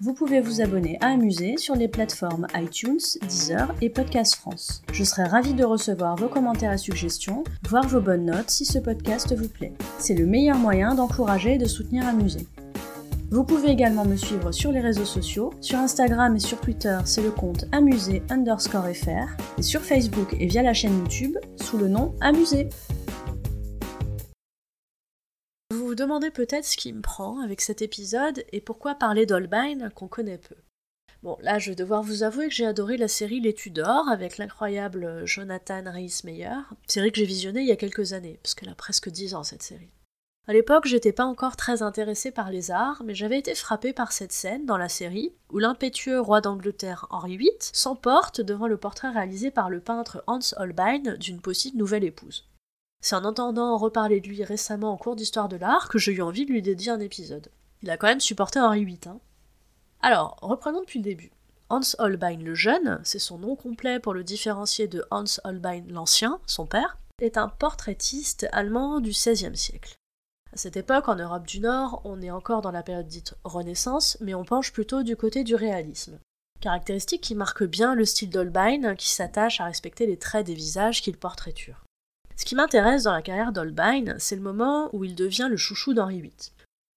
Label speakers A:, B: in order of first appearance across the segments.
A: Vous pouvez vous abonner à Amuser sur les plateformes iTunes, Deezer et Podcast France. Je serai ravie de recevoir vos commentaires et suggestions, voire vos bonnes notes si ce podcast vous plaît. C'est le meilleur moyen d'encourager et de soutenir Amuser. Vous pouvez également me suivre sur les réseaux sociaux. Sur Instagram et sur Twitter, c'est le compte amusé underscore fr. Et sur Facebook et via la chaîne YouTube, sous le nom Amusé vous demandez peut-être ce qui me prend avec cet épisode et pourquoi parler d'Holbein qu'on connaît peu. Bon, là, je vais devoir vous avouer que j'ai adoré la série Les Tudors avec l'incroyable Jonathan Rhys-Meyer, série que j'ai visionnée il y a quelques années, parce qu'elle a presque 10 ans cette série. À l'époque, j'étais pas encore très intéressée par les arts, mais j'avais été frappée par cette scène dans la série où l'impétueux roi d'Angleterre Henri VIII s'emporte devant le portrait réalisé par le peintre Hans Holbein d'une possible nouvelle épouse. C'est en entendant reparler de lui récemment en cours d'histoire de l'art que j'ai eu envie de lui dédier un épisode. Il a quand même supporté Henri VIII. Hein. Alors, reprenons depuis le début. Hans Holbein le Jeune, c'est son nom complet pour le différencier de Hans Holbein l'Ancien, son père, est un portraitiste allemand du XVIe siècle. À cette époque, en Europe du Nord, on est encore dans la période dite Renaissance, mais on penche plutôt du côté du réalisme. Caractéristique qui marque bien le style d'Holbein, qui s'attache à respecter les traits des visages qu'il portraiture. Ce qui m'intéresse dans la carrière d'Holbein, c'est le moment où il devient le chouchou d'Henri VIII.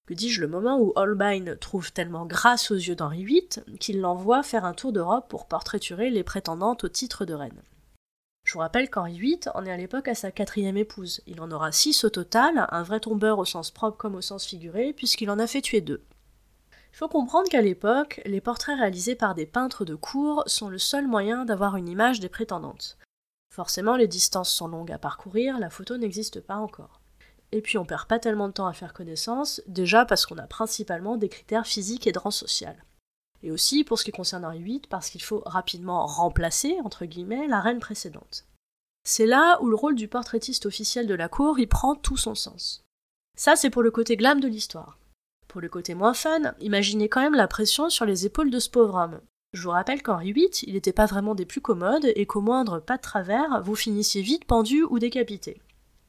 A: Que dis-je, le moment où Holbein trouve tellement grâce aux yeux d'Henri VIII qu'il l'envoie faire un tour d'Europe pour portraiturer les prétendantes au titre de reine. Je vous rappelle qu'Henri VIII en est à l'époque à sa quatrième épouse. Il en aura six au total, un vrai tombeur au sens propre comme au sens figuré, puisqu'il en a fait tuer deux. Il faut comprendre qu'à l'époque, les portraits réalisés par des peintres de cour sont le seul moyen d'avoir une image des prétendantes. Forcément, les distances sont longues à parcourir, la photo n'existe pas encore. Et puis on perd pas tellement de temps à faire connaissance, déjà parce qu'on a principalement des critères physiques et de rang social. Et aussi, pour ce qui concerne Henri VIII, parce qu'il faut rapidement remplacer, entre guillemets, la reine précédente. C'est là où le rôle du portraitiste officiel de la cour y prend tout son sens. Ça, c'est pour le côté glam de l'histoire. Pour le côté moins fun, imaginez quand même la pression sur les épaules de ce pauvre homme. Je vous rappelle qu'Henri VIII, il n'était pas vraiment des plus commodes et qu'au moindre pas de travers, vous finissiez vite pendu ou décapité.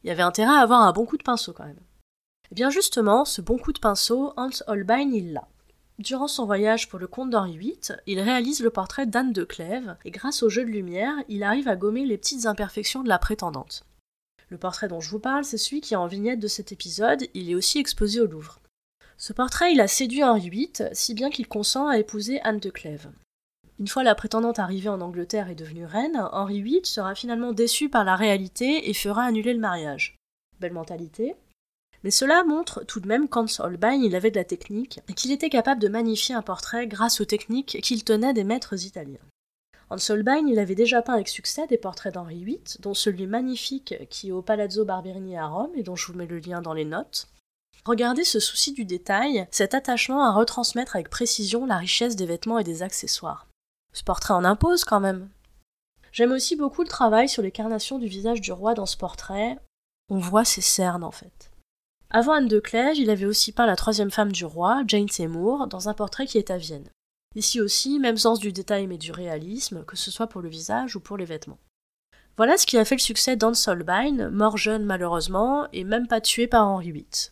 A: Il y avait intérêt à avoir un bon coup de pinceau quand même. Et eh bien justement, ce bon coup de pinceau, Hans Holbein, il l'a. Durant son voyage pour le comte d'Henri VIII, il réalise le portrait d'Anne de Clèves, et grâce au jeu de lumière, il arrive à gommer les petites imperfections de la prétendante. Le portrait dont je vous parle, c'est celui qui est en vignette de cet épisode, il est aussi exposé au Louvre. Ce portrait, il a séduit Henri VIII, si bien qu'il consent à épouser Anne de Clèves. Une fois la prétendante arrivée en Angleterre et devenue reine, Henri VIII sera finalement déçu par la réalité et fera annuler le mariage. Belle mentalité. Mais cela montre tout de même qu'Hans Holbein il avait de la technique et qu'il était capable de magnifier un portrait grâce aux techniques qu'il tenait des maîtres italiens. Hans Holbein il avait déjà peint avec succès des portraits d'Henri VIII, dont celui magnifique qui est au Palazzo Barberini à Rome et dont je vous mets le lien dans les notes. Regardez ce souci du détail, cet attachement à retransmettre avec précision la richesse des vêtements et des accessoires. Ce portrait en impose quand même. J'aime aussi beaucoup le travail sur les carnations du visage du roi dans ce portrait. On voit ses cernes en fait. Avant Anne de Clèves, il avait aussi peint la troisième femme du roi, Jane Seymour, dans un portrait qui est à Vienne. Ici aussi, même sens du détail mais du réalisme, que ce soit pour le visage ou pour les vêtements. Voilà ce qui a fait le succès d'Anne Solbein, mort jeune malheureusement, et même pas tué par Henri VIII.